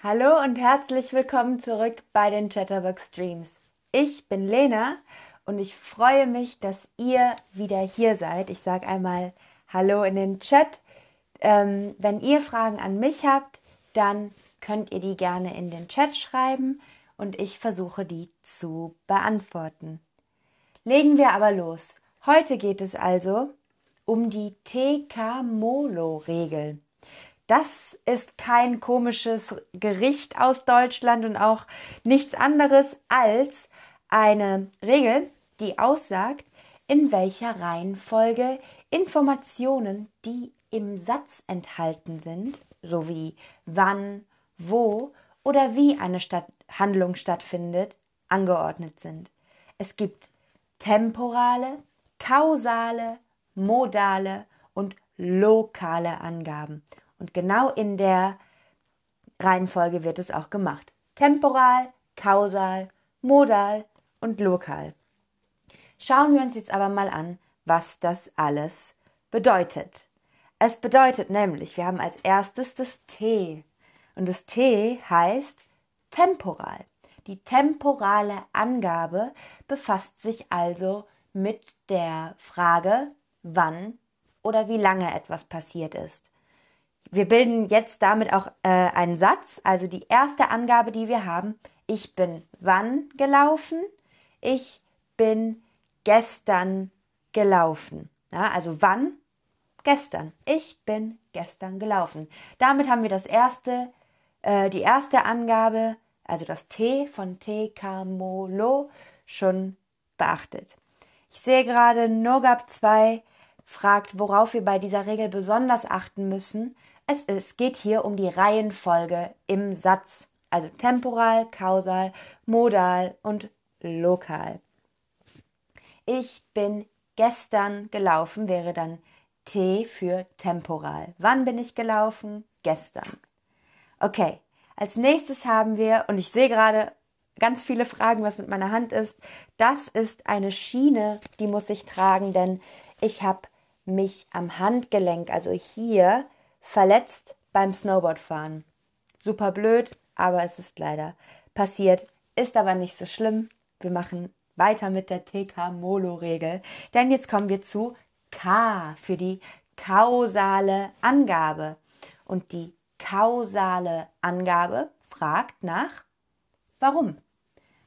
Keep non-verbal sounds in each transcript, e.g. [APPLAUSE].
Hallo und herzlich willkommen zurück bei den Chatterbox Streams. Ich bin Lena und ich freue mich, dass ihr wieder hier seid. Ich sage einmal Hallo in den Chat. Ähm, wenn ihr Fragen an mich habt, dann könnt ihr die gerne in den Chat schreiben und ich versuche die zu beantworten. Legen wir aber los. Heute geht es also um die TK-Molo-Regel. Das ist kein komisches Gericht aus Deutschland und auch nichts anderes als eine Regel, die aussagt, in welcher Reihenfolge Informationen, die im Satz enthalten sind, sowie wann, wo oder wie eine Stadt Handlung stattfindet, angeordnet sind. Es gibt temporale, kausale, modale und lokale Angaben. Und genau in der Reihenfolge wird es auch gemacht. Temporal, kausal, modal und lokal. Schauen wir uns jetzt aber mal an, was das alles bedeutet. Es bedeutet nämlich, wir haben als erstes das T. Und das T heißt temporal. Die temporale Angabe befasst sich also mit der Frage, wann oder wie lange etwas passiert ist. Wir bilden jetzt damit auch äh, einen Satz, also die erste Angabe, die wir haben. Ich bin wann gelaufen? Ich bin gestern gelaufen. Ja, also wann? Gestern. Ich bin gestern gelaufen. Damit haben wir das erste, äh, die erste Angabe, also das T von Tekamolo, schon beachtet. Ich sehe gerade, Nogab 2 fragt, worauf wir bei dieser Regel besonders achten müssen. Es, es geht hier um die Reihenfolge im Satz, also temporal, kausal, modal und lokal. Ich bin gestern gelaufen wäre dann T für temporal. Wann bin ich gelaufen? Gestern. Okay, als nächstes haben wir, und ich sehe gerade ganz viele Fragen, was mit meiner Hand ist. Das ist eine Schiene, die muss ich tragen, denn ich habe mich am Handgelenk, also hier, verletzt beim Snowboardfahren. Super blöd, aber es ist leider passiert. Ist aber nicht so schlimm. Wir machen weiter mit der TK-Molo-Regel. Denn jetzt kommen wir zu K für die kausale Angabe. Und die kausale Angabe fragt nach Warum?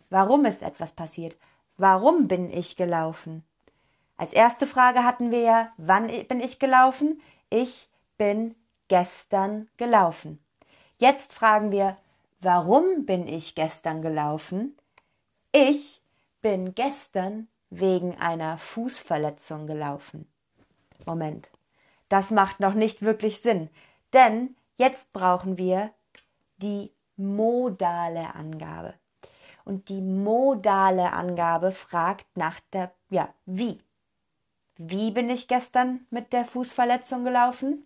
Warum ist etwas passiert? Warum bin ich gelaufen? Als erste Frage hatten wir ja, wann bin ich gelaufen? Ich bin gestern gelaufen. Jetzt fragen wir, warum bin ich gestern gelaufen? Ich bin gestern wegen einer Fußverletzung gelaufen. Moment, das macht noch nicht wirklich Sinn, denn jetzt brauchen wir die modale Angabe. Und die modale Angabe fragt nach der, ja, wie. Wie bin ich gestern mit der Fußverletzung gelaufen?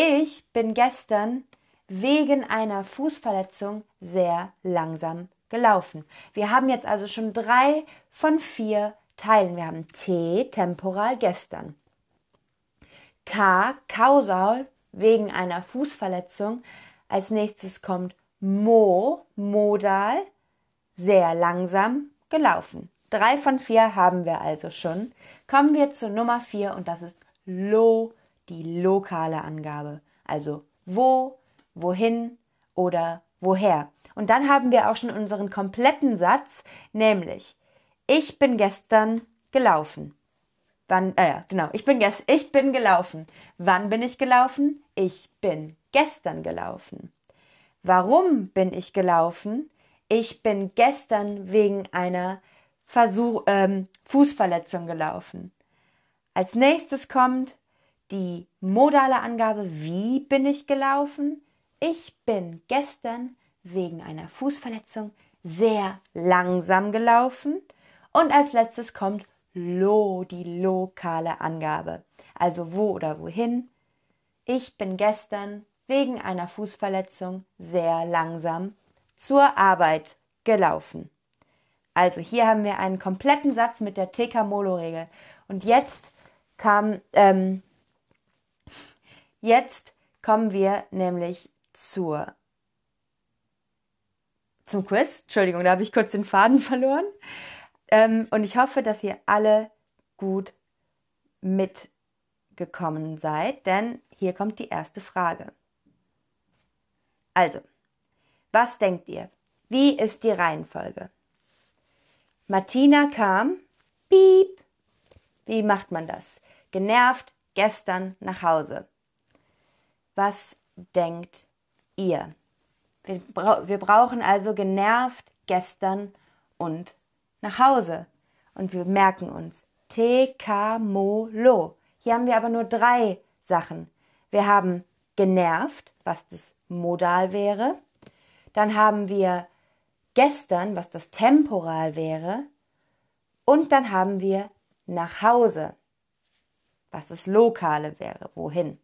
Ich bin gestern wegen einer Fußverletzung sehr langsam gelaufen. Wir haben jetzt also schon drei von vier Teilen. Wir haben T, temporal gestern. K, kausal, wegen einer Fußverletzung. Als nächstes kommt Mo, modal, sehr langsam gelaufen. Drei von vier haben wir also schon. Kommen wir zur Nummer vier und das ist Lo, die lokale Angabe. Also wo, wohin oder woher. Und dann haben wir auch schon unseren kompletten Satz, nämlich ich bin gestern gelaufen. Wann, äh, genau, ich bin, gest ich bin gelaufen. Wann bin ich gelaufen? Ich bin gestern gelaufen. Warum bin ich gelaufen? Ich bin gestern wegen einer Versuch, ähm, Fußverletzung gelaufen. Als nächstes kommt die modale Angabe, wie bin ich gelaufen? Ich bin gestern wegen einer Fußverletzung sehr langsam gelaufen. Und als letztes kommt lo, die lokale Angabe. Also wo oder wohin. Ich bin gestern wegen einer Fußverletzung sehr langsam zur Arbeit gelaufen. Also hier haben wir einen kompletten Satz mit der TK-Molo-Regel. Und jetzt kam, ähm, jetzt kommen wir nämlich zur zum Quiz. Entschuldigung, da habe ich kurz den Faden [LAUGHS] verloren. Ähm, und ich hoffe, dass ihr alle gut mitgekommen seid, denn hier kommt die erste Frage. Also, was denkt ihr? Wie ist die Reihenfolge? Martina kam, piep. Wie macht man das? Genervt gestern nach Hause. Was denkt ihr? Wir, bra wir brauchen also genervt gestern und nach Hause. Und wir merken uns Te, Ka, Mo, Lo. Hier haben wir aber nur drei Sachen. Wir haben genervt, was das Modal wäre. Dann haben wir gestern, was das Temporal wäre. Und dann haben wir nach Hause, was das Lokale wäre, wohin.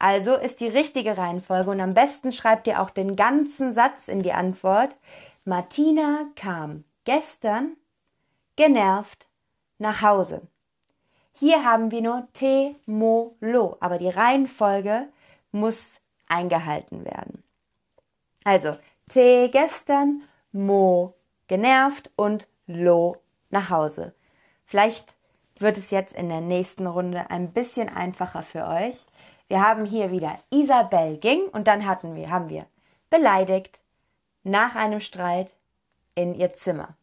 Also ist die richtige Reihenfolge und am besten schreibt ihr auch den ganzen Satz in die Antwort. Martina kam gestern genervt nach Hause. Hier haben wir nur Te, Mo, Lo, aber die Reihenfolge muss eingehalten werden. Also Te gestern, Mo genervt und Lo nach Hause. Vielleicht wird es jetzt in der nächsten Runde ein bisschen einfacher für euch. Wir haben hier wieder Isabel ging und dann hatten wir, haben wir beleidigt nach einem Streit in ihr Zimmer.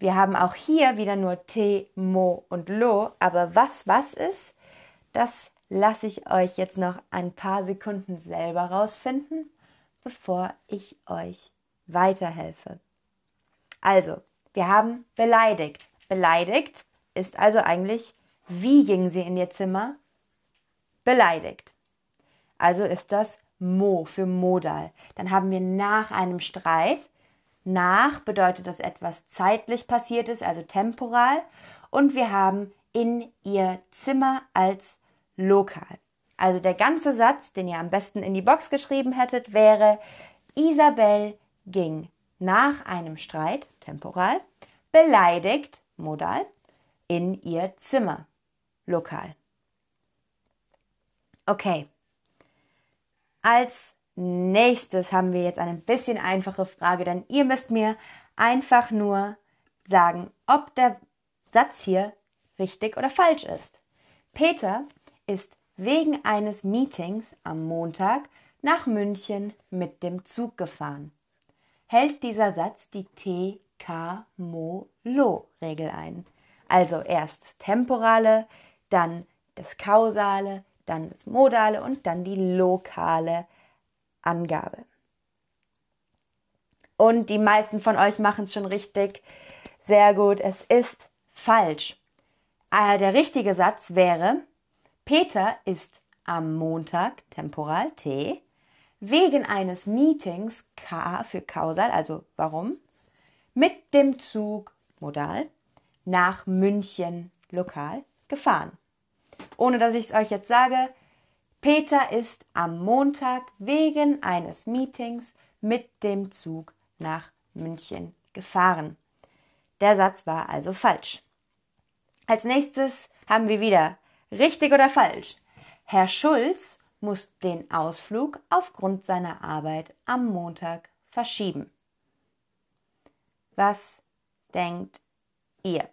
Wir haben auch hier wieder nur T, Mo und Lo, aber was was ist, das lasse ich euch jetzt noch ein paar Sekunden selber rausfinden, bevor ich euch weiterhelfe. Also, wir haben beleidigt. Beleidigt ist also eigentlich, wie ging sie in ihr Zimmer? Beleidigt. Also ist das Mo für Modal. Dann haben wir nach einem Streit. Nach bedeutet, dass etwas zeitlich passiert ist, also temporal. Und wir haben in ihr Zimmer als lokal. Also der ganze Satz, den ihr am besten in die Box geschrieben hättet, wäre Isabel ging nach einem Streit, temporal, beleidigt, modal, in ihr Zimmer, lokal. Okay. Als nächstes haben wir jetzt eine bisschen einfache Frage, denn ihr müsst mir einfach nur sagen, ob der Satz hier richtig oder falsch ist. Peter ist wegen eines Meetings am Montag nach München mit dem Zug gefahren. Hält dieser Satz die T-K-Mo-Lo-Regel ein? Also erst das Temporale, dann das Kausale, dann das Modale und dann die lokale Angabe. Und die meisten von euch machen es schon richtig. Sehr gut, es ist falsch. Äh, der richtige Satz wäre, Peter ist am Montag, temporal T, wegen eines Meetings K für Kausal, also warum, mit dem Zug, modal, nach München, lokal, gefahren. Ohne dass ich es euch jetzt sage, Peter ist am Montag wegen eines Meetings mit dem Zug nach München gefahren. Der Satz war also falsch. Als nächstes haben wir wieder Richtig oder falsch? Herr Schulz muss den Ausflug aufgrund seiner Arbeit am Montag verschieben. Was denkt ihr?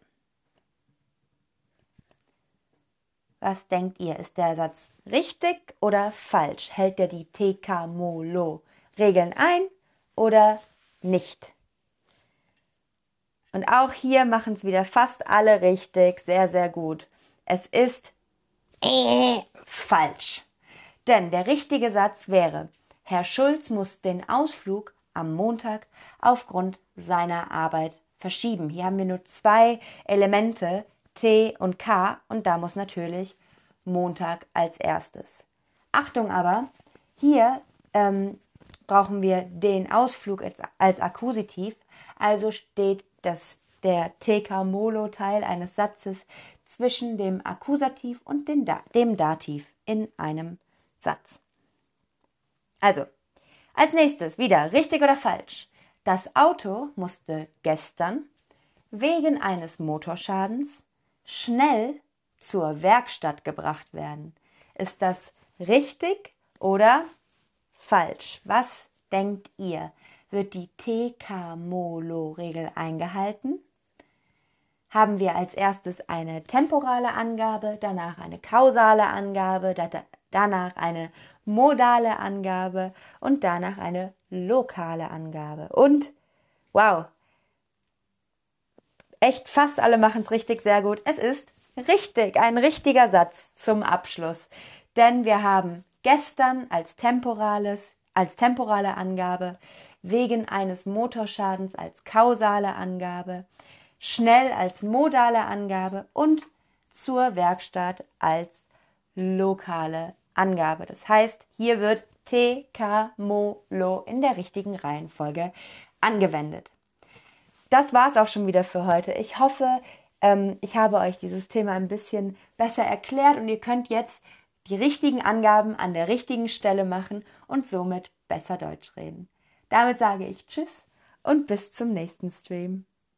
Was denkt ihr? Ist der Satz richtig oder falsch? Hält er die TK-MOLO-Regeln ein oder nicht? Und auch hier machen es wieder fast alle richtig. Sehr, sehr gut. Es ist äh, falsch. Denn der richtige Satz wäre, Herr Schulz muss den Ausflug am Montag aufgrund seiner Arbeit verschieben. Hier haben wir nur zwei Elemente, T und K, und da muss natürlich Montag als erstes. Achtung aber, hier ähm, brauchen wir den Ausflug als, als Akkusativ, also steht das, der TK-Molo-Teil eines Satzes zwischen dem Akkusativ und dem, Dativ in einem Satz. Also, als nächstes wieder richtig oder falsch. Das Auto musste gestern wegen eines Motorschadens schnell zur Werkstatt gebracht werden. Ist das richtig oder falsch? Was denkt ihr? wird die TK-MOLO-Regel eingehalten? Haben wir als erstes eine temporale Angabe, danach eine kausale Angabe, danach eine modale Angabe und danach eine lokale Angabe. Und wow, echt fast alle machen es richtig sehr gut. Es ist richtig, ein richtiger Satz zum Abschluss. Denn wir haben gestern als temporales, als temporale Angabe, wegen eines Motorschadens als kausale Angabe, schnell als modale Angabe und zur Werkstatt als lokale Angabe. Das heißt, hier wird T, K, in der richtigen Reihenfolge angewendet. Das war es auch schon wieder für heute. Ich hoffe, ähm, ich habe euch dieses Thema ein bisschen besser erklärt und ihr könnt jetzt die richtigen Angaben an der richtigen Stelle machen und somit besser Deutsch reden. Damit sage ich Tschüss und bis zum nächsten Stream.